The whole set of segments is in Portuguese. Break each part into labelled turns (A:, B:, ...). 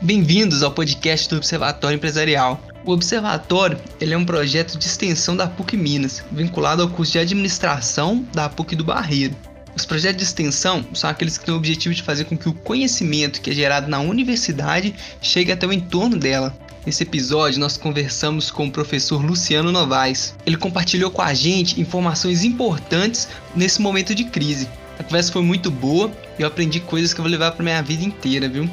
A: Bem-vindos ao podcast do Observatório Empresarial. O Observatório ele é um projeto de extensão da PUC Minas, vinculado ao curso de administração da PUC do Barreiro. Os projetos de extensão são aqueles que têm o objetivo de fazer com que o conhecimento que é gerado na universidade chegue até o entorno dela. Nesse episódio, nós conversamos com o professor Luciano Novaes. Ele compartilhou com a gente informações importantes nesse momento de crise. A conversa foi muito boa e eu aprendi coisas que eu vou levar para minha vida inteira, viu?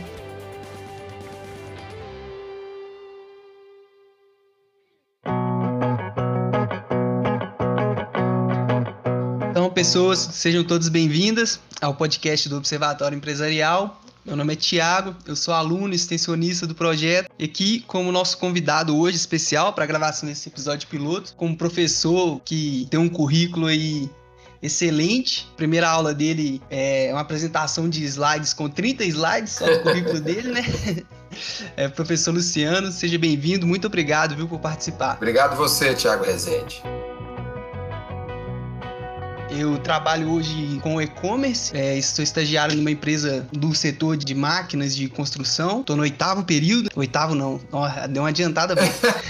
A: Pessoas, sejam todas bem-vindas ao podcast do Observatório Empresarial. Meu nome é Tiago, eu sou aluno extensionista do projeto e aqui como nosso convidado hoje especial para a gravação desse episódio piloto, como professor que tem um currículo aí excelente. A primeira aula dele é uma apresentação de slides com 30 slides só do currículo dele, né? É, professor Luciano, seja bem-vindo, muito obrigado viu, por participar.
B: Obrigado você, Tiago Rezende.
A: Eu trabalho hoje com e-commerce, é, estou estagiário numa empresa do setor de máquinas de construção. Estou no oitavo período. Oitavo não, ó, deu uma adiantada.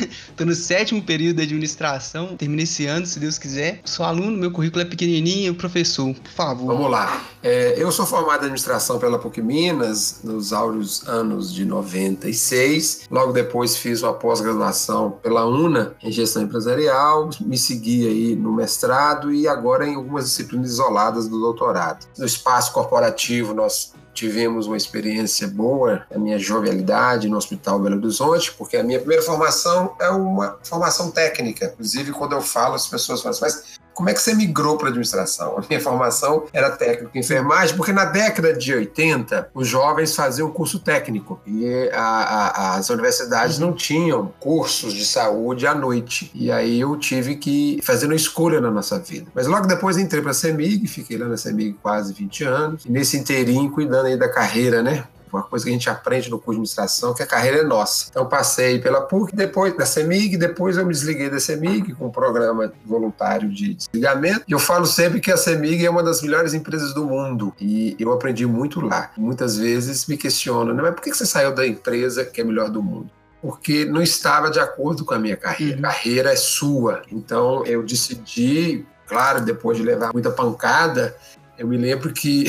A: Estou no sétimo período de administração. Terminei esse ano, se Deus quiser. Sou aluno, meu currículo é pequenininho. Professor, por favor.
B: Vamos lá. É, eu sou formado em administração pela PUC Minas nos áureos anos de 96. Logo depois fiz uma pós-graduação pela UNA em gestão empresarial. Me segui aí no mestrado e agora em algumas algumas disciplinas isoladas do doutorado. No espaço corporativo, nós tivemos uma experiência boa na minha jovialidade no Hospital Belo Horizonte, porque a minha primeira formação é uma formação técnica. Inclusive, quando eu falo, as pessoas falam assim, mas como é que você migrou para administração? A minha formação era técnico em enfermagem, porque na década de 80 os jovens faziam curso técnico e a, a, as universidades não tinham cursos de saúde à noite. E aí eu tive que fazer uma escolha na nossa vida. Mas logo depois entrei para a CEMIG, fiquei lá na CEMIG quase 20 anos, e nesse inteirinho cuidando aí da carreira, né? Uma coisa que a gente aprende no curso de administração, que a carreira é nossa. Então passei pela PUC, depois da CEMIG, depois eu me desliguei da CEMIG com um programa voluntário de desligamento. E eu falo sempre que a CEMIG é uma das melhores empresas do mundo e eu aprendi muito lá. Muitas vezes me questionam, né, mas por que você saiu da empresa que é melhor do mundo? porque não estava de acordo com a minha carreira. Uhum. A carreira é sua. Então eu decidi, claro, depois de levar muita pancada, eu me lembro que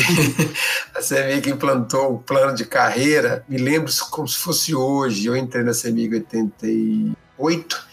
B: a CEMIG implantou o plano de carreira, me lembro como se fosse hoje. Eu entrei na CEMIG em 88,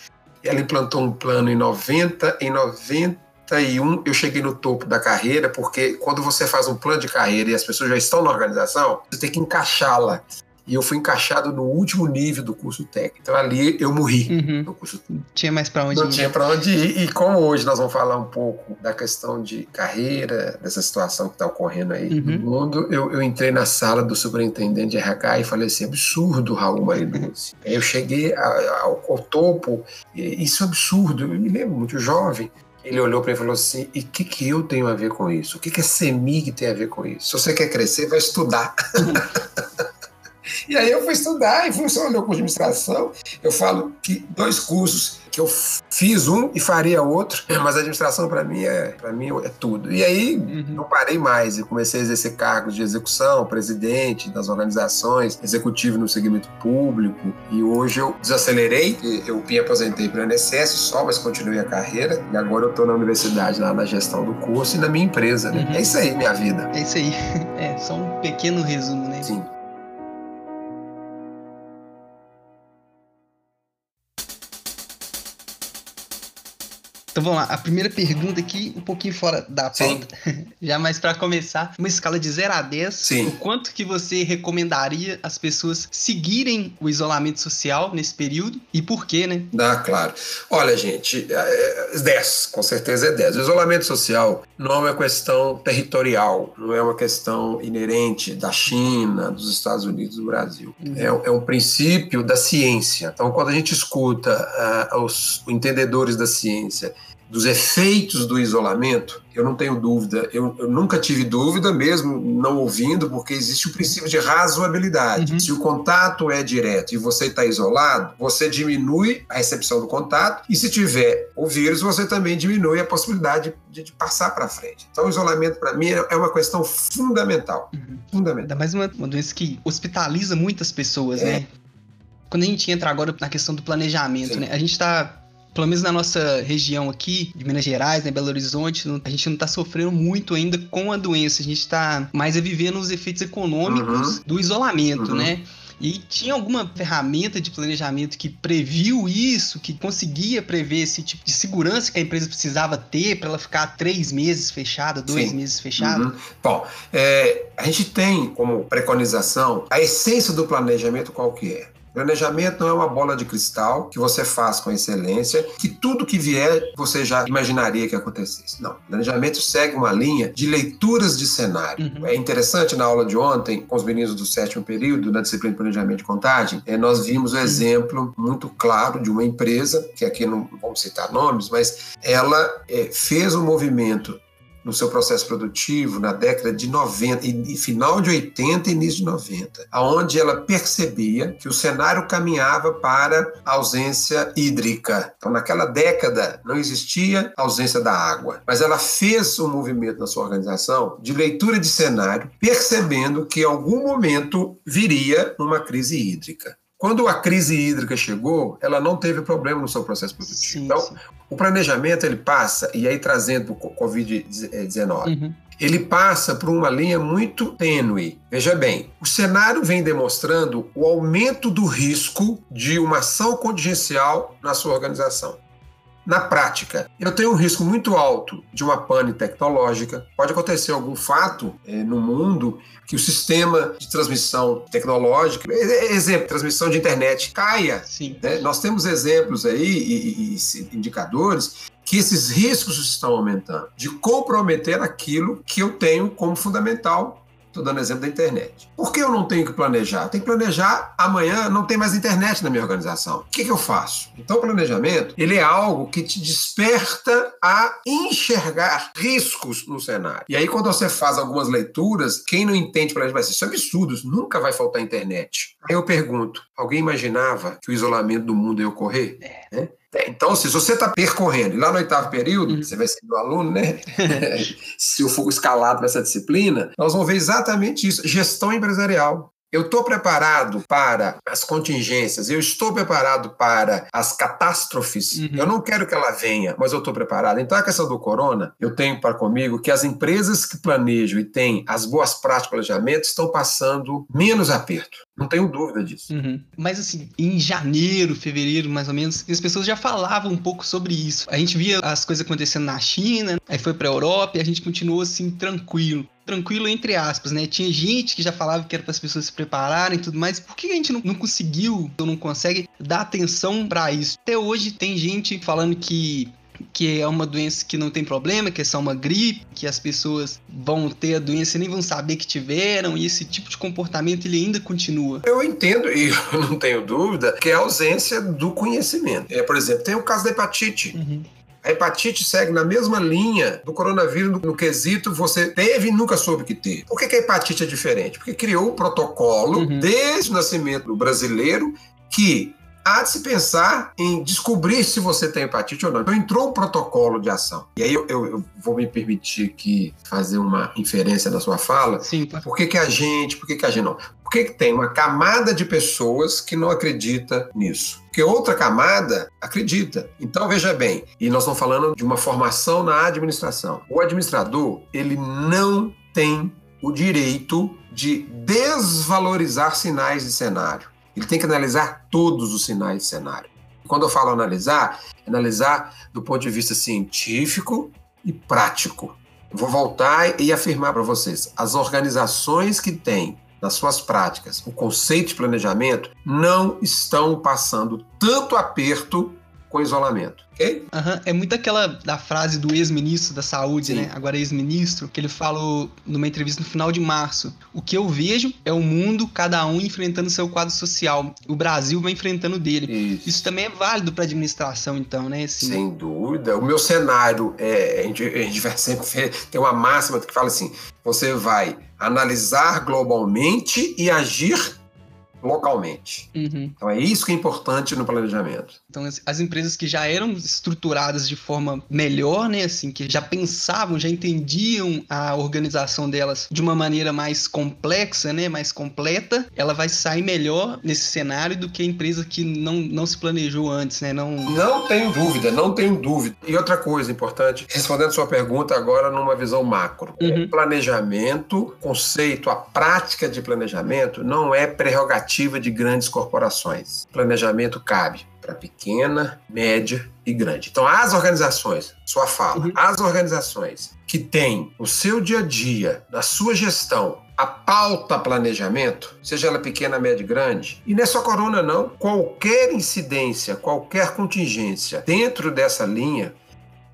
B: ela implantou um plano em 90, em 91 eu cheguei no topo da carreira, porque quando você faz um plano de carreira e as pessoas já estão na organização, você tem que encaixá-la e eu fui encaixado no último nível do curso técnico. Então ali eu morri
A: uhum. no curso Tinha mais para onde
B: Não
A: ir.
B: tinha para onde ir. E como hoje nós vamos falar um pouco da questão de carreira, dessa situação que está ocorrendo aí uhum. no mundo, eu, eu, entrei na sala do superintendente de RH e falei assim: absurdo, Raul Marinuzzi. eu cheguei ao, ao topo, isso é absurdo. Eu me lembro muito jovem. Ele olhou para mim e falou assim: e o que, que eu tenho a ver com isso? O que, que a CEMIG tem a ver com isso? Se você quer crescer, vai estudar. E aí eu fui estudar em função do meu curso de administração. Eu falo que dois cursos que eu fiz um e faria outro, mas a administração para mim é para mim é tudo. E aí uhum. não parei mais, eu comecei a exercer cargos de execução, presidente das organizações, executivo no segmento público. E hoje eu desacelerei, eu me aposentei para o INSS só, mas continuei a carreira. E agora eu estou na universidade lá na gestão do curso e na minha empresa. Né? Uhum. É isso aí, minha vida.
A: É isso aí. É só um pequeno resumo, né?
B: Sim.
A: Então vamos lá, a primeira pergunta aqui, um pouquinho fora da pauta, já mais para começar, uma escala de 0 a 10,
B: Sim.
A: o quanto que você recomendaria as pessoas seguirem o isolamento social nesse período e por quê, né?
B: Ah, claro. Olha, gente, 10, é, com certeza é 10. O isolamento social não é uma questão territorial, não é uma questão inerente da China, dos Estados Unidos, do Brasil. Uhum. É, é, um princípio da ciência. Então, quando a gente escuta uh, os entendedores da ciência dos efeitos do isolamento, eu não tenho dúvida, eu, eu, nunca tive dúvida, mesmo não ouvindo, porque existe o princípio de razoabilidade. Uhum. Se o contato é direto e você está isolado, você diminui a recepção do contato, e se tiver o vírus, você também diminui a possibilidade de, de passar para frente. Então, o isolamento, para mim, é uma questão fundamental. Uhum. Fundamental.
A: Ainda mais uma, uma doença que hospitaliza muitas pessoas, é. né? Quando a gente entra agora na questão do planejamento, Sim. né? A gente está pelo menos na nossa região aqui, de Minas Gerais, né, Belo Horizonte, a gente não está sofrendo muito ainda com a doença. A gente está mais a vivendo os efeitos econômicos uhum. do isolamento, uhum. né? E tinha alguma ferramenta de planejamento que previu isso, que conseguia prever esse tipo de segurança que a empresa precisava ter para ela ficar três meses fechada, dois Sim. meses fechada? Uhum.
B: Bom, é, a gente tem como preconização a essência do planejamento qual que é? Planejamento não é uma bola de cristal que você faz com excelência, que tudo que vier você já imaginaria que acontecesse. Não. Planejamento segue uma linha de leituras de cenário. Uhum. É interessante na aula de ontem, com os meninos do sétimo período, na disciplina de planejamento de contagem, é, nós vimos o um uhum. exemplo muito claro de uma empresa, que aqui não vamos citar nomes, mas ela é, fez um movimento no seu processo produtivo na década de 90, e final de 80 e início de 90, aonde ela percebia que o cenário caminhava para a ausência hídrica. Então, naquela década não existia ausência da água, mas ela fez um movimento na sua organização de leitura de cenário, percebendo que em algum momento viria uma crise hídrica. Quando a crise hídrica chegou, ela não teve problema no seu processo produtivo. Sim, então, sim. o planejamento ele passa, e aí trazendo o Covid-19, uhum. ele passa por uma linha muito tênue. Veja bem, o cenário vem demonstrando o aumento do risco de uma ação contingencial na sua organização. Na prática, eu tenho um risco muito alto de uma pane tecnológica. Pode acontecer algum fato é, no mundo que o sistema de transmissão tecnológica, exemplo, transmissão de internet, caia. Sim. Né? Nós temos exemplos aí e, e, e indicadores que esses riscos estão aumentando, de comprometer aquilo que eu tenho como fundamental Estou dando exemplo da internet. Por que eu não tenho que planejar? Tem que planejar amanhã, não tem mais internet na minha organização. O que, que eu faço? Então, o planejamento ele é algo que te desperta a enxergar riscos no cenário. E aí, quando você faz algumas leituras, quem não entende planejamento vai dizer, isso é absurdo, nunca vai faltar internet. Aí eu pergunto, alguém imaginava que o isolamento do mundo ia ocorrer? É. Então, se você está percorrendo, e lá no oitavo período, uhum. você vai ser meu aluno, né? se eu for escalado nessa disciplina, nós vamos ver exatamente isso: gestão empresarial. Eu estou preparado para as contingências, eu estou preparado para as catástrofes. Uhum. Eu não quero que ela venha, mas eu estou preparado. Então, a questão do corona, eu tenho para comigo que as empresas que planejam e têm as boas práticas de planejamento estão passando menos aperto. Não tenho dúvida disso.
A: Uhum. Mas assim, em janeiro, fevereiro, mais ou menos, as pessoas já falavam um pouco sobre isso. A gente via as coisas acontecendo na China, aí foi pra Europa e a gente continuou assim, tranquilo. Tranquilo entre aspas, né? Tinha gente que já falava que era para as pessoas se prepararem e tudo mais. Por que a gente não, não conseguiu ou não consegue dar atenção para isso? Até hoje tem gente falando que que é uma doença que não tem problema, que é só uma gripe, que as pessoas vão ter a doença e nem vão saber que tiveram, e esse tipo de comportamento ele ainda continua.
B: Eu entendo, e eu não tenho dúvida, que é a ausência do conhecimento. É, por exemplo, tem o caso da hepatite. Uhum. A hepatite segue na mesma linha do coronavírus no, quesito você teve e nunca soube que teve. Por que, que a hepatite é diferente? Porque criou um protocolo uhum. desde o nascimento do brasileiro que há de se pensar em descobrir se você tem hepatite ou não. Então entrou um protocolo de ação. E aí eu, eu, eu vou me permitir aqui fazer uma inferência na sua fala.
A: Sim.
B: Por que, que a gente, por que, que a gente não? Por que, que tem uma camada de pessoas que não acredita nisso? Porque outra camada acredita. Então veja bem, e nós estamos falando de uma formação na administração. O administrador, ele não tem o direito de desvalorizar sinais de cenário. Ele tem que analisar todos os sinais de cenário. Quando eu falo analisar, é analisar do ponto de vista científico e prático. Vou voltar e afirmar para vocês: as organizações que têm nas suas práticas o conceito de planejamento não estão passando tanto aperto com isolamento. ok?
A: Aham, É muito aquela da frase do ex-ministro da saúde,
B: Sim.
A: né? Agora ex-ministro, que ele falou numa entrevista no final de março. O que eu vejo é o mundo, cada um enfrentando seu quadro social. O Brasil vai enfrentando o dele.
B: Isso.
A: Isso também é válido para administração, então, né? Assim,
B: Sem dúvida. O meu cenário, é, a, gente, a gente vai sempre ver- tem uma máxima que fala assim: você vai analisar globalmente e agir localmente.
A: Uhum.
B: Então é isso que é importante no planejamento.
A: Então, as, as empresas que já eram estruturadas de forma melhor, né? Assim, que já pensavam, já entendiam a organização delas de uma maneira mais complexa, né? Mais completa, ela vai sair melhor nesse cenário do que a empresa que não, não se planejou antes, né? Não.
B: Não tenho dúvida, não tenho dúvida. E outra coisa importante, respondendo a sua pergunta agora numa visão macro.
A: Uhum.
B: Planejamento, conceito, a prática de planejamento não é prerrogativa de grandes corporações. Planejamento cabe para pequena, média e grande. Então, as organizações, sua fala,
A: Uhum.
B: as organizações que têm o seu dia a dia, na sua gestão, a pauta planejamento, seja ela pequena, média e grande, e não é só corona não, qualquer incidência, qualquer contingência dentro dessa linha,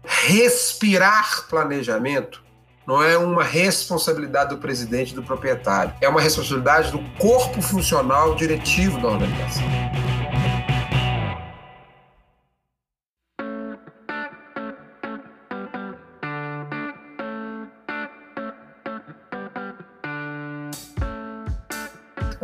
B: respirar planejamento não é uma responsabilidade do presidente e do proprietário, é uma responsabilidade do corpo funcional diretivo da organização.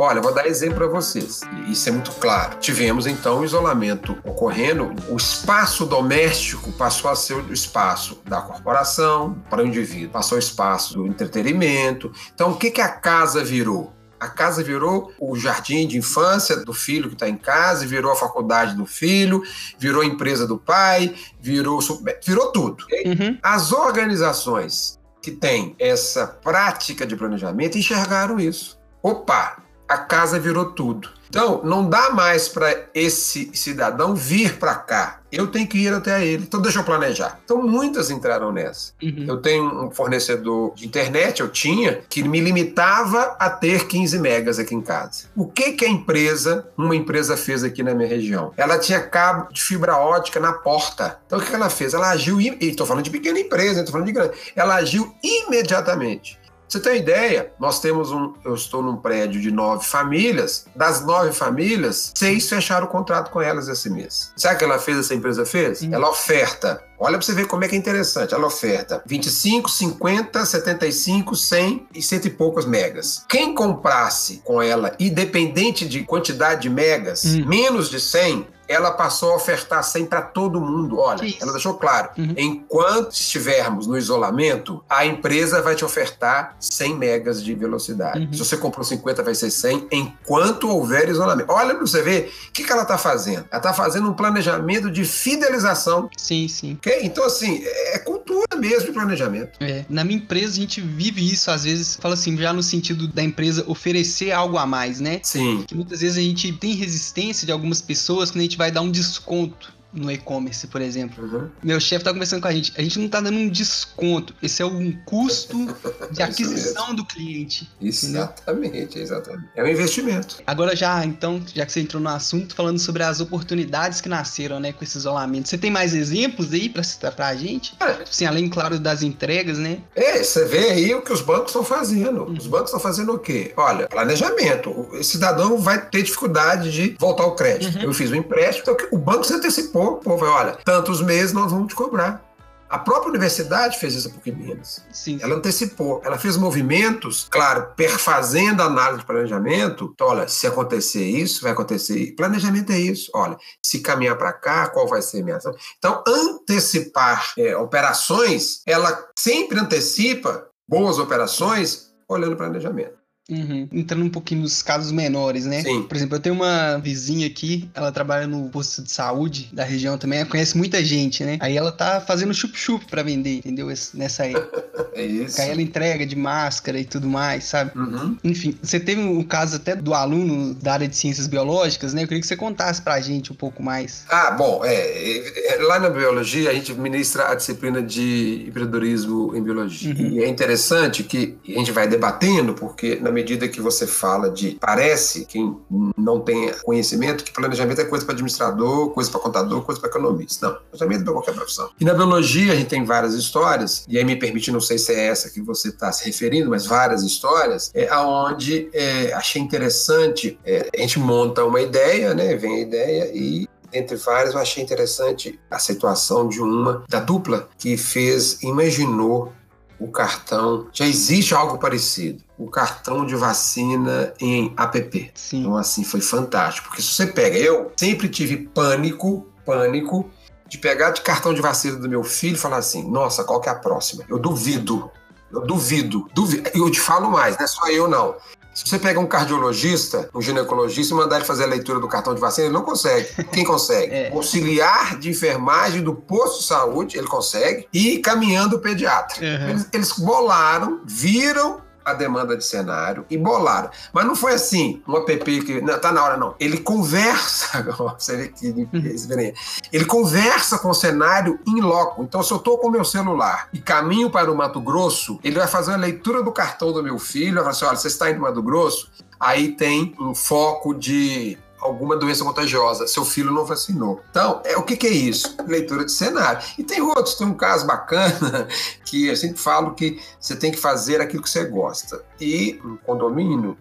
B: Olha, vou dar exemplo para vocês. Isso é muito claro. Tivemos então o isolamento ocorrendo, o espaço doméstico passou a ser o espaço da corporação para o indivíduo, passou o espaço do entretenimento. Então, o que, que a casa virou? A casa virou o jardim de infância do filho que está em casa, virou a faculdade do filho, virou a empresa do pai, virou, virou tudo.
A: Uhum.
B: As organizações que têm essa prática de planejamento enxergaram isso. Opa, a casa virou tudo. Então, não dá mais para esse cidadão vir para cá. Eu tenho que ir até ele. Então, deixa eu planejar. Então, muitas entraram nessa.
A: Uhum.
B: Eu tenho um fornecedor de internet, eu tinha, que me limitava a ter 15 megas aqui em casa. O que que a empresa, uma empresa fez aqui na minha região? Ela tinha cabo de fibra ótica na porta. Então, o que que ela fez? Ela agiu, e estou falando de pequena empresa, estou falando de grande. Ela agiu imediatamente. Você tem ideia? Nós temos um. Eu estou num prédio de nove famílias. Das nove famílias, seis fecharam o contrato com elas esse mês. Sabe o que ela fez, essa empresa fez?
A: Hum.
B: Ela oferta. Olha para você ver como é que é interessante. Ela oferta 25, 50, 75, 100 e cento e poucos megas. Quem comprasse com ela, independente de quantidade de megas,
A: Hum.
B: menos de 100, ela passou a ofertar 100 para todo mundo. Olha,
A: isso?
B: ela deixou claro.
A: Uhum.
B: Enquanto estivermos no isolamento, a empresa vai te ofertar 100 megas de velocidade.
A: Uhum.
B: Se você comprou 50, vai ser 100, enquanto houver isolamento. Olha para você ver o que, que ela está fazendo. Ela está fazendo um planejamento de fidelização.
A: Sim, sim.
B: ok? Então, assim, é cultura mesmo de planejamento.
A: É, na minha empresa a gente vive isso, às vezes, fala assim, já no sentido da empresa oferecer algo a mais, né?
B: Sim.
A: Que muitas vezes a gente tem resistência de algumas pessoas quando a gente vai dar um desconto no e-commerce, por exemplo.
B: Uhum.
A: Meu chefe tá conversando com a gente, a gente não tá dando um desconto, esse é um custo de aquisição do cliente.
B: Exatamente, exatamente. É um investimento.
A: Agora já, então, já que você entrou no assunto, falando sobre as oportunidades que nasceram, né, com esse isolamento. Você tem mais exemplos aí pra citar pra gente?
B: Cara,
A: Assim, além, claro, das entregas, né?
B: É, você vê aí o que os bancos estão fazendo. Os bancos estão fazendo o quê? Olha, planejamento. O cidadão vai ter dificuldade de voltar ao crédito.
A: Uhum.
B: Eu fiz um empréstimo, então o banco se antecipou. O povo, olha, tantos meses nós vamos te cobrar. A própria universidade fez isso em Minas.
A: Sim.
B: Ela antecipou, ela fez movimentos, claro, perfazendo a análise de planejamento. Então, olha, se acontecer isso, vai acontecer isso. Planejamento é isso. Olha, se caminhar para cá, qual vai ser a minha ação? Então, antecipar é, operações, ela sempre antecipa boas operações olhando o planejamento.
A: Uhum. Entrando um pouquinho nos casos menores, né?
B: Sim.
A: Por exemplo, eu tenho uma vizinha aqui, ela trabalha no posto de saúde da região também, ela conhece muita gente, né? Aí ela tá fazendo chup-chup pra vender, entendeu? Nessa época. é isso. Aí ela entrega de máscara e tudo mais, sabe? Uhum. Enfim, você teve um caso até do aluno da área de ciências biológicas, né? Eu queria que você contasse pra gente um pouco mais.
B: Ah, bom, é, é lá na biologia a gente ministra a disciplina de empreendedorismo em biologia. Uhum. E é interessante que a gente vai debatendo, porque na medida que você fala de parece quem não tem conhecimento que planejamento é coisa para administrador, coisa para contador, coisa para economista. Não, planejamento é para qualquer profissão. E na biologia a gente tem várias histórias, e aí me permite, não sei se é essa que você está se referindo, mas várias histórias, é, aonde é, achei interessante, é, a gente monta uma ideia, né, vem a ideia e entre várias, eu achei interessante a situação de uma da dupla que fez, imaginou o cartão. Já existe algo parecido. O cartão de vacina em app. Sim. Então, assim, foi fantástico. Porque se você pega, eu sempre tive pânico, pânico, de pegar de cartão de vacina do meu filho e falar assim: nossa, qual que é a próxima? Eu duvido. Eu duvido, duvido. Eu te falo mais, não é só eu não. Se você pegar um cardiologista, um ginecologista e mandar ele fazer a leitura do cartão de vacina, ele não consegue. Quem consegue? é. Auxiliar de enfermagem do posto de saúde, ele consegue. E caminhando o pediatra. Uhum. Eles, eles bolaram, viram a demanda de cenário e bolaram. Mas não foi assim, um app que. Não, tá na hora, não. Ele conversa. Você vê que uhum. Ele conversa com o cenário em loco. Então, se eu tô com o meu celular e caminho para o Mato Grosso, ele vai fazer a leitura do cartão do meu filho, vai falar assim: olha, você está indo para Mato Grosso? Aí tem um foco de alguma doença contagiosa, seu filho não vacinou. Então, é, o que, que é isso? Leitura de cenário. E tem outros, tem um caso bacana que eu sempre falo que você tem que fazer aquilo que você gosta. E um condomínio,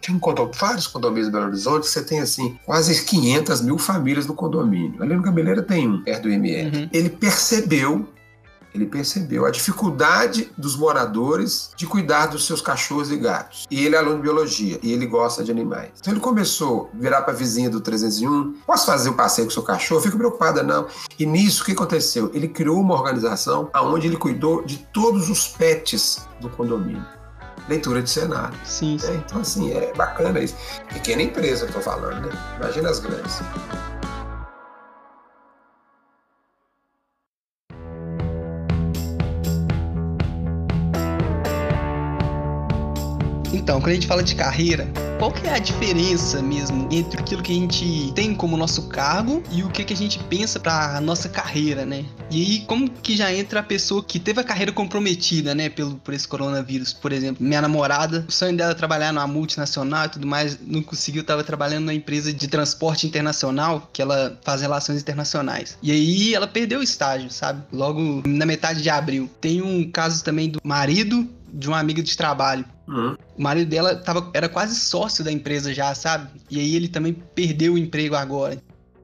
B: tem um condomínio, vários condomínios em Belo Horizonte, você tem assim, quase 500 mil famílias no condomínio. Ali no Cabeleira tem um, perto do MR. Uhum. Ele percebeu ele percebeu a dificuldade dos moradores de cuidar dos seus cachorros e gatos. E ele é aluno de biologia e ele gosta de animais. Então ele começou a virar para a vizinha do 301: posso fazer o um passeio com o seu cachorro? Fico preocupada, não. E nisso, o que aconteceu? Ele criou uma organização onde ele cuidou de todos os pets do condomínio leitura de cenário.
A: Sim. sim.
B: É, então, assim, é bacana isso. Pequena empresa eu tô falando, né? Imagina as grandes.
A: Então, quando a gente fala de carreira, qual que é a diferença mesmo entre aquilo que a gente tem como nosso cargo e o que, que a gente pensa para nossa carreira, né? E aí, como que já entra a pessoa que teve a carreira comprometida, né, pelo, por esse coronavírus? Por exemplo, minha namorada, o sonho dela é trabalhar numa multinacional e tudo mais, não conseguiu, estava trabalhando numa empresa de transporte internacional, que ela faz relações internacionais. E aí ela perdeu o estágio, sabe? Logo na metade de abril. Tem um caso também do marido de uma amiga de trabalho. Uhum. O marido dela tava, era quase sócio da empresa já, sabe? E aí ele também perdeu o emprego agora.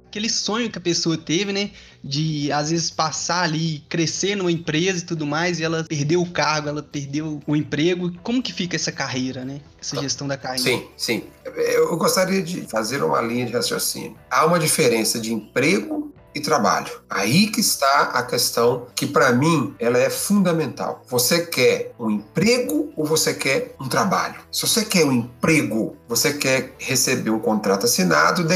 A: Aquele sonho que a pessoa teve, né? De às vezes passar ali, crescer numa empresa e tudo mais, e ela perdeu o cargo, ela perdeu o emprego. Como que fica essa carreira, né? Essa gestão da carreira.
B: Sim, sim. Eu gostaria de fazer uma linha de raciocínio. Há uma diferença de emprego e trabalho. Aí que está a questão que para mim ela é fundamental. Você quer um emprego ou você quer um trabalho? Se você quer um emprego, você quer receber um contrato assinado,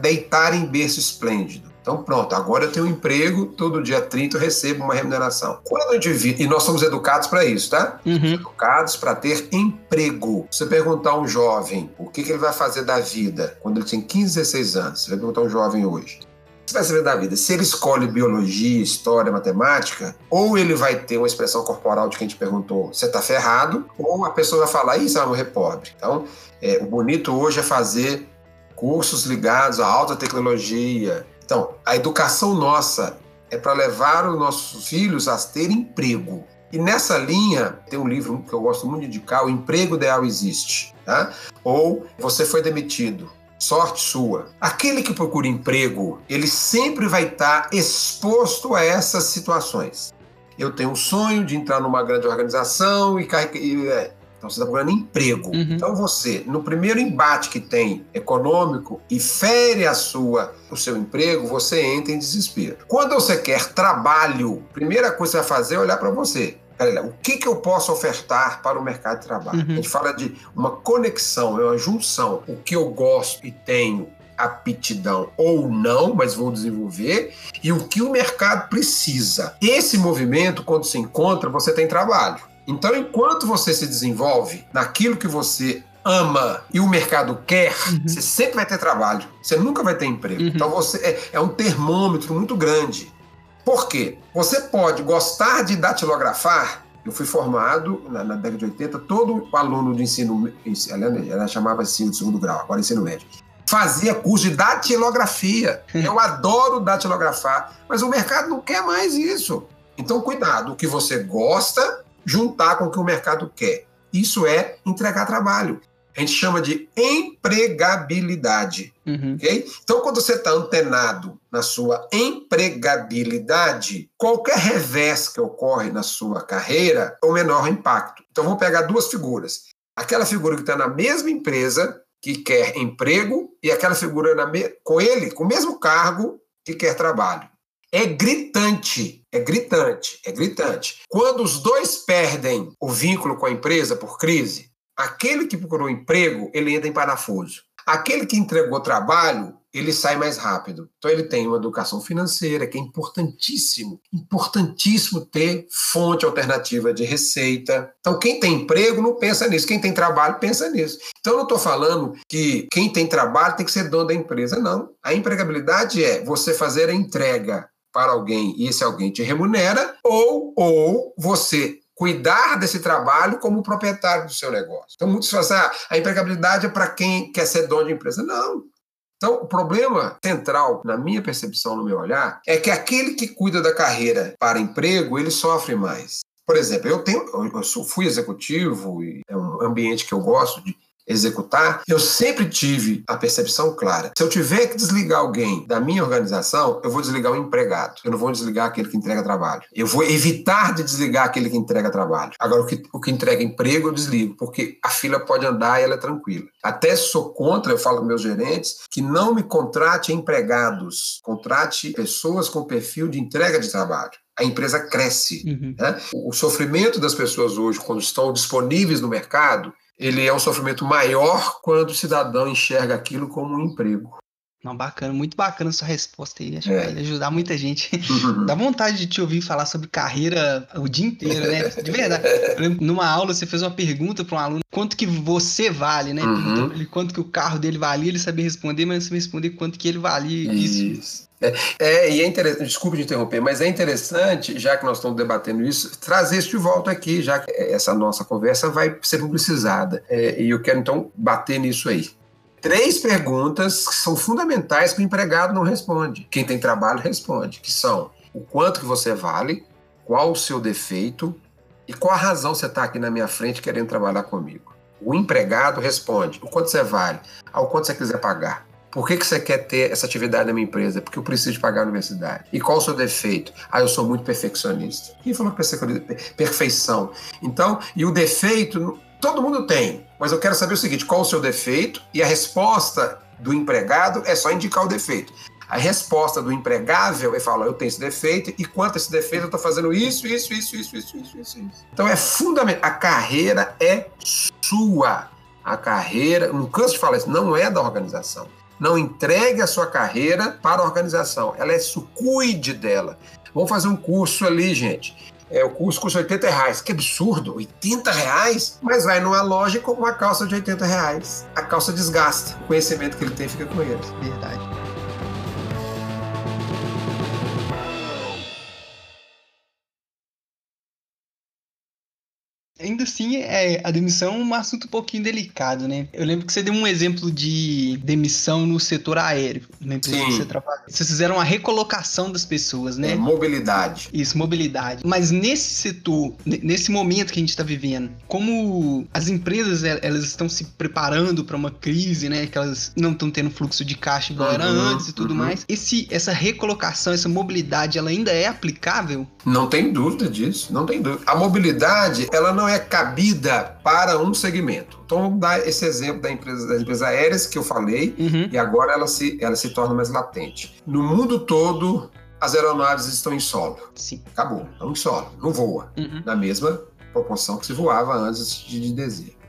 B: deitar em berço esplêndido. Então pronto, agora eu tenho um emprego, todo dia 30 eu recebo uma remuneração. Quando o indivíduo, e nós somos educados para isso, tá? Uhum. Educados para ter emprego. Você perguntar a um jovem o que, que, ele vai fazer da vida quando ele tem 15, 16 anos, você vai perguntar a um jovem hoje você vai saber da vida? Se ele escolhe biologia, história, matemática, ou ele vai ter uma expressão corporal de quem te perguntou, você tá ferrado, ou a pessoa vai falar, isso vai morrer pobre. Então, é, o bonito hoje é fazer cursos ligados à alta tecnologia. Então, a educação nossa é para levar os nossos filhos a ter emprego. E nessa linha, tem um livro que eu gosto muito de indicar, O Emprego Ideal Existe. Tá? Ou Você Foi Demitido sorte sua. Aquele que procura emprego, ele sempre vai estar exposto a essas situações. Eu tenho um sonho de entrar numa grande organização e carregar. É. Então você está procurando emprego. Uhum. Então você, no primeiro embate que tem econômico e fere a sua, o seu emprego, você entra em desespero. Quando você quer trabalho, a primeira coisa que você vai fazer é olhar para você o que, que eu posso ofertar para o mercado de trabalho? Uhum. A gente fala de uma conexão, é uma junção. O que eu gosto e tenho aptidão ou não, mas vou desenvolver, e o que o mercado precisa. Esse movimento, quando se encontra, você tem trabalho. Então, enquanto você se desenvolve naquilo que você ama e o mercado quer, uhum. você sempre vai ter trabalho. Você nunca vai ter emprego. Uhum. Então, você é, é um termômetro muito grande. Por quê? Você pode gostar de datilografar. Eu fui formado na, na década de 80, todo aluno de ensino, ela chamava ensino de segundo grau, agora ensino médio, fazia curso de datilografia. Eu adoro datilografar, mas o mercado não quer mais isso. Então, cuidado, o que você gosta, juntar com o que o mercado quer. Isso é entregar trabalho. A gente chama de empregabilidade. Uhum. Okay? Então, quando você está antenado na sua empregabilidade, qualquer revés que ocorre na sua carreira é o menor impacto. Então, vamos pegar duas figuras. Aquela figura que está na mesma empresa, que quer emprego, e aquela figura com ele, com o mesmo cargo, que quer trabalho. É gritante, é gritante, é gritante. Quando os dois perdem o vínculo com a empresa por crise, aquele que procurou emprego, ele entra em parafuso. Aquele que entregou trabalho, ele sai mais rápido. Então ele tem uma educação financeira que é importantíssimo, importantíssimo ter fonte alternativa de receita. Então quem tem emprego não pensa nisso, quem tem trabalho pensa nisso. Então eu não estou falando que quem tem trabalho tem que ser dono da empresa, não. A empregabilidade é você fazer a entrega para alguém e esse alguém te remunera, ou, ou você cuidar desse trabalho como proprietário do seu negócio. Então, muitos falam assim, ah, a empregabilidade é para quem quer ser dono de empresa. Não. Então, o problema central, na minha percepção, no meu olhar, é que aquele que cuida da carreira para emprego, ele sofre mais. Por exemplo, eu tenho, eu fui executivo e é um ambiente que eu gosto de executar, eu sempre tive a percepção clara. Se eu tiver que desligar alguém da minha organização, eu vou desligar o empregado. Eu não vou desligar aquele que entrega trabalho. Eu vou evitar de desligar aquele que entrega trabalho. Agora, o que, o que entrega emprego, eu desligo, porque a fila pode andar e ela é tranquila. Até sou contra, eu falo com meus gerentes, que não me contrate empregados, contrate pessoas com perfil de entrega de trabalho a empresa cresce. Uhum. Né? O sofrimento das pessoas hoje, quando estão disponíveis no mercado, ele é um sofrimento maior quando o cidadão enxerga aquilo como um emprego.
A: Não, bacana, muito bacana sua resposta aí. Acho é. que vai ajudar muita gente. Uhum. Dá vontade de te ouvir falar sobre carreira o dia inteiro, né? De verdade. numa aula você fez uma pergunta para um aluno: quanto que você vale, né? Uhum. Quanto que o carro dele valia, ele sabia responder, mas não sabia responder quanto que ele valia. Isso. isso.
B: É, é, e é interessante, desculpe de interromper, mas é interessante, já que nós estamos debatendo isso, trazer isso de volta aqui, já que essa nossa conversa vai ser publicizada. É, e eu quero então bater nisso aí. Três perguntas que são fundamentais que o empregado não responde. Quem tem trabalho responde, que são o quanto que você vale, qual o seu defeito e qual a razão você está aqui na minha frente querendo trabalhar comigo. O empregado responde o quanto você vale, ao quanto você quiser pagar. Por que, que você quer ter essa atividade na minha empresa? Porque eu preciso pagar a universidade. E qual o seu defeito? Ah, eu sou muito perfeccionista. Quem falou perfeição? Então, e o defeito, todo mundo tem. Mas eu quero saber o seguinte: qual o seu defeito? E a resposta do empregado é só indicar o defeito. A resposta do empregável é falar: eu tenho esse defeito e quanto a esse defeito eu estou fazendo isso, isso, isso, isso, isso, isso, isso, isso. Então é fundamental. A carreira é sua. A carreira, não canso de falar isso, não é da organização. Não entregue a sua carreira para a organização. Ela é cuide dela. Vamos fazer um curso ali, gente. É, o curso custa 80 reais. Que absurdo! 80 reais? Mas vai numa loja compra uma calça de 80 reais. A calça desgasta. O conhecimento que ele tem fica com ele.
A: Verdade. Ainda assim, é, a demissão é um assunto um pouquinho delicado, né? Eu lembro que você deu um exemplo de demissão no setor aéreo, na empresa Sim. que você trabalha. Vocês fizeram uma recolocação das pessoas, né? É,
B: mobilidade.
A: Isso, mobilidade. Mas nesse setor, nesse momento que a gente está vivendo, como as empresas elas estão se preparando para uma crise, né? Que elas não estão tendo fluxo de caixa igual uhum, era antes e tudo uhum. mais. Esse, essa recolocação, essa mobilidade, ela ainda é aplicável?
B: Não tem dúvida disso, não tem dúvida. A mobilidade, ela não é cabida para um segmento. Então vamos dar esse exemplo da empresa, das empresas aéreas que eu falei, uhum. e agora ela se, ela se torna mais latente. No mundo todo, as aeronaves estão em solo.
A: Sim.
B: Acabou, estão em solo, não voa. Uhum. Na mesma proporção que se voava antes de dezembro.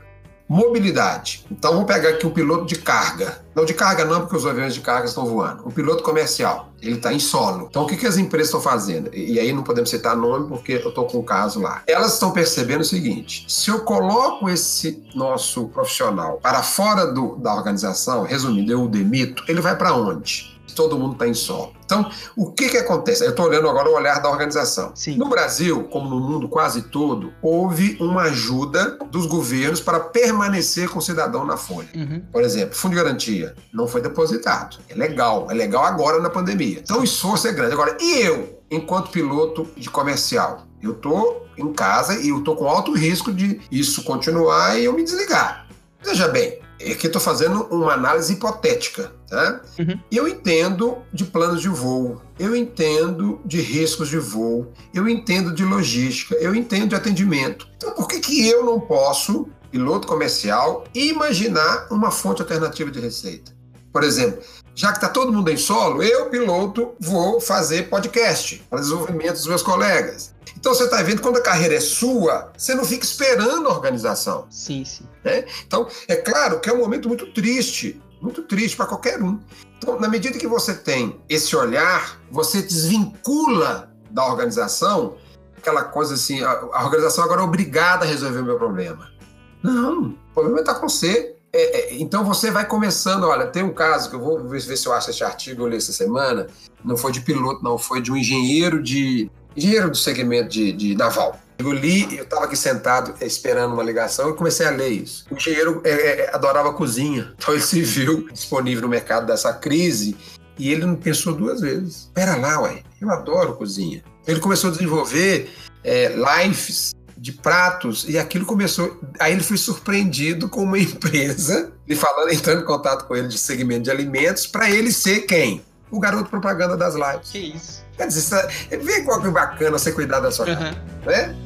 B: Mobilidade. Então vamos pegar aqui o piloto de carga. Não de carga não, porque os aviões de carga estão voando. O piloto comercial, ele está em solo. Então o que, que as empresas estão fazendo? E aí não podemos citar nome porque eu estou com o caso lá. Elas estão percebendo o seguinte: se eu coloco esse nosso profissional para fora do, da organização, resumindo, eu o demito, ele vai para onde? Todo mundo está em solo. Então, o que, que acontece? Eu estou olhando agora o olhar da organização.
A: Sim.
B: No Brasil, como no mundo quase todo, houve uma ajuda dos governos para permanecer com o cidadão na folha.
A: Uhum.
B: Por exemplo, fundo de garantia não foi depositado. É legal, é legal agora na pandemia. Então o esforço é grande. Agora, e eu, enquanto piloto de comercial? Eu estou em casa e eu estou com alto risco de isso continuar e eu me desligar. Veja bem, Aqui estou fazendo uma análise hipotética. Tá?
A: Uhum.
B: Eu entendo de planos de voo, eu entendo de riscos de voo, eu entendo de logística, eu entendo de atendimento. Então, por que, que eu não posso, piloto comercial, imaginar uma fonte alternativa de receita? Por exemplo, já que está todo mundo em solo, eu, piloto, vou fazer podcast para desenvolvimento dos meus colegas. Então você está vendo quando a carreira é sua, você não fica esperando a organização.
A: Sim, sim.
B: Né? Então, é claro que é um momento muito triste, muito triste para qualquer um. Então, na medida que você tem esse olhar, você desvincula da organização aquela coisa assim, a, a organização agora é obrigada a resolver o meu problema. Não, o problema está com você. É, é, então você vai começando, olha, tem um caso que eu vou ver, ver se eu acho esse artigo eu li essa semana, não foi de piloto, não, foi de um engenheiro de engenheiro do segmento de, de naval. Eu li, eu estava aqui sentado esperando uma ligação e comecei a ler isso. O engenheiro é, é, adorava cozinha, então ele se viu disponível no mercado dessa crise e ele não pensou duas vezes. Pera lá, ué, eu adoro cozinha. Ele começou a desenvolver é, lives de pratos e aquilo começou. Aí ele foi surpreendido com uma empresa, e falando, entrando em contato com ele de segmento de alimentos, para ele ser quem? O garoto propaganda das lives.
A: Que isso.
B: Quer dizer, vê qual que é bacana você cuidar da sua
A: Uhum.
B: casa, né?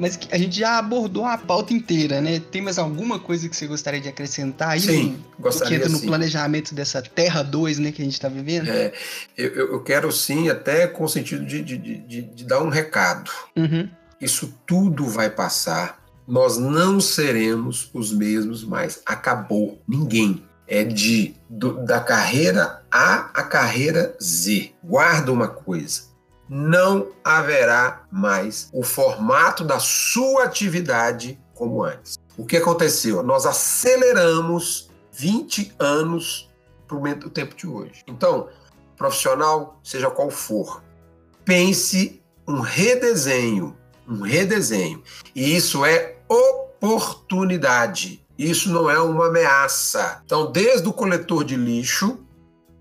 A: Mas que- a gente já abordou a pauta inteira, né? Tem mais alguma coisa que você gostaria de acrescentar aí?
B: Sim,
A: no, que
B: gostaria
A: entra no
B: sim.
A: planejamento dessa Terra 2, né, que a gente tá vivendo?
B: É, eu, eu- quero sim, até com o sentido de, de, de- de- dar um recado.
A: Uhum.
B: Isso tudo vai passar. Nós não seremos os mesmos mais. Acabou. Ninguém. É de do- da carreira A à carreira Z. Guarda uma coisa. Não haverá mais o formato da sua atividade como antes. O que aconteceu? Nós aceleramos 20 anos para o tempo de hoje. Então, profissional, seja qual for, pense um redesenho, um redesenho. E isso é oportunidade. Isso não é uma ameaça. Então, desde o coletor de lixo,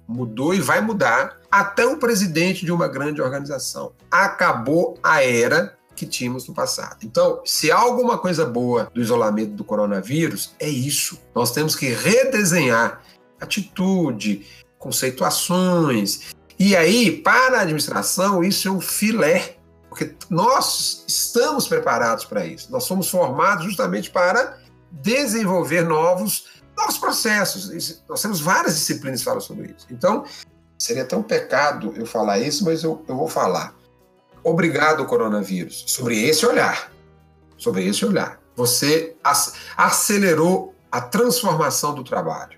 B: mudou e vai mudar, até o presidente de uma grande organização. Acabou a era que tínhamos no passado. Então, se há alguma coisa boa do isolamento do coronavírus, é isso. Nós temos que redesenhar atitude, conceituações. E aí, para a administração, isso é um filé, porque nós estamos preparados para isso. Nós somos formados justamente para desenvolver novos, novos processos. Nós temos várias disciplinas que falam sobre isso. Então, seria até um pecado eu falar isso, mas eu, eu vou falar. Obrigado, coronavírus, sobre esse olhar. Sobre esse olhar. Você ac- acelerou a transformação do trabalho.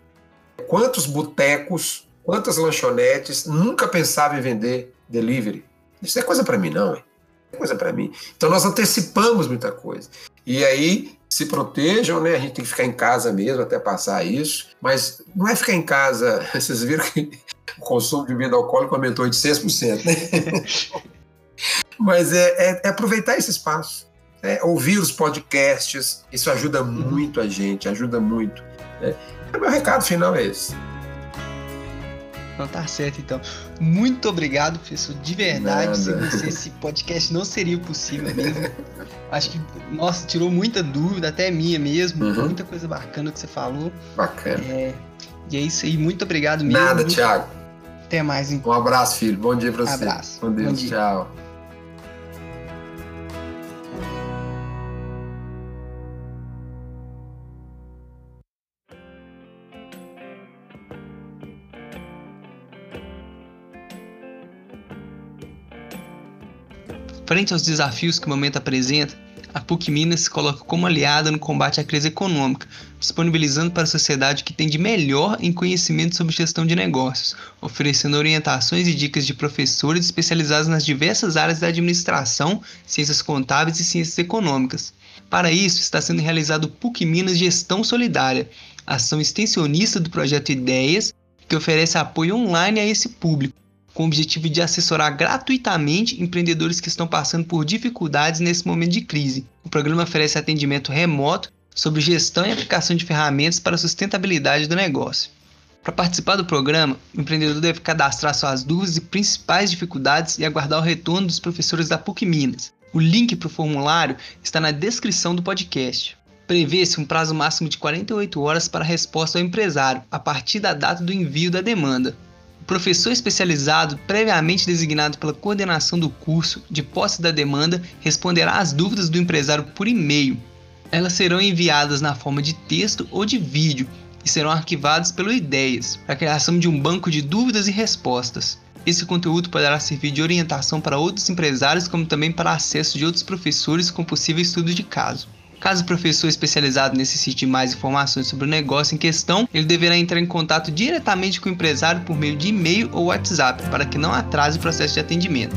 B: Quantos botecos, quantas lanchonetes nunca pensavam em vender delivery? Isso é coisa para mim, não. É É coisa para mim. Então nós antecipamos muita coisa. E aí se protejam, né? A gente tem que ficar em casa mesmo até passar isso. Mas não é ficar em casa. Vocês viram que o consumo de bebida alcoólica aumentou de 6%, né? Mas é, é- é aproveitar esse espaço. é ouvir os podcasts, isso ajuda muito a gente, ajuda muito. né? O meu recado final é esse.
A: Então tá certo, então. Muito obrigado, professor. De verdade, sem
B: Nada.
A: você esse podcast não seria possível mesmo. Acho que, nossa, tirou muita dúvida, até minha mesmo.
B: Uhum.
A: Muita coisa bacana que você falou.
B: Bacana.
A: É, e é isso aí, muito obrigado mesmo.
B: Nada, Thiago.
A: Até mais, então.
B: Um abraço, filho. Bom dia pra você.
A: Abraço.
B: Com Deus.
A: Bom dia.
B: Tchau.
A: Frente aos desafios que o momento apresenta, a PUC Minas se coloca como aliada no combate à crise econômica, disponibilizando para a sociedade o que tem de melhor em conhecimento sobre gestão de negócios, oferecendo orientações e dicas de professores especializados nas diversas áreas da administração, ciências contábeis e ciências econômicas. Para isso, está sendo realizado o PUC Minas Gestão Solidária, ação extensionista do projeto Ideias, que oferece apoio online a esse público com o objetivo de assessorar gratuitamente empreendedores que estão passando por dificuldades nesse momento de crise. O programa oferece atendimento remoto sobre gestão e aplicação de ferramentas para a sustentabilidade do negócio. Para participar do programa, o empreendedor deve cadastrar suas dúvidas e principais dificuldades e aguardar o retorno dos professores da PUC Minas. O link para o formulário está na descrição do podcast. Prevê-se um prazo máximo de 48 horas para a resposta ao empresário, a partir da data do envio da demanda. Professor especializado, previamente designado pela coordenação do curso, de posse da demanda, responderá às dúvidas do empresário por e-mail. Elas serão enviadas na forma de texto ou de vídeo e serão arquivadas pelo Ideias, para a criação de um banco de dúvidas e respostas. Esse conteúdo poderá servir de orientação para outros empresários, como também para acesso de outros professores com possível estudo de caso. Caso o professor especializado necessite mais informações sobre o negócio em questão, ele deverá entrar em contato diretamente com o empresário por meio de e-mail ou WhatsApp para que não atrase o processo de atendimento.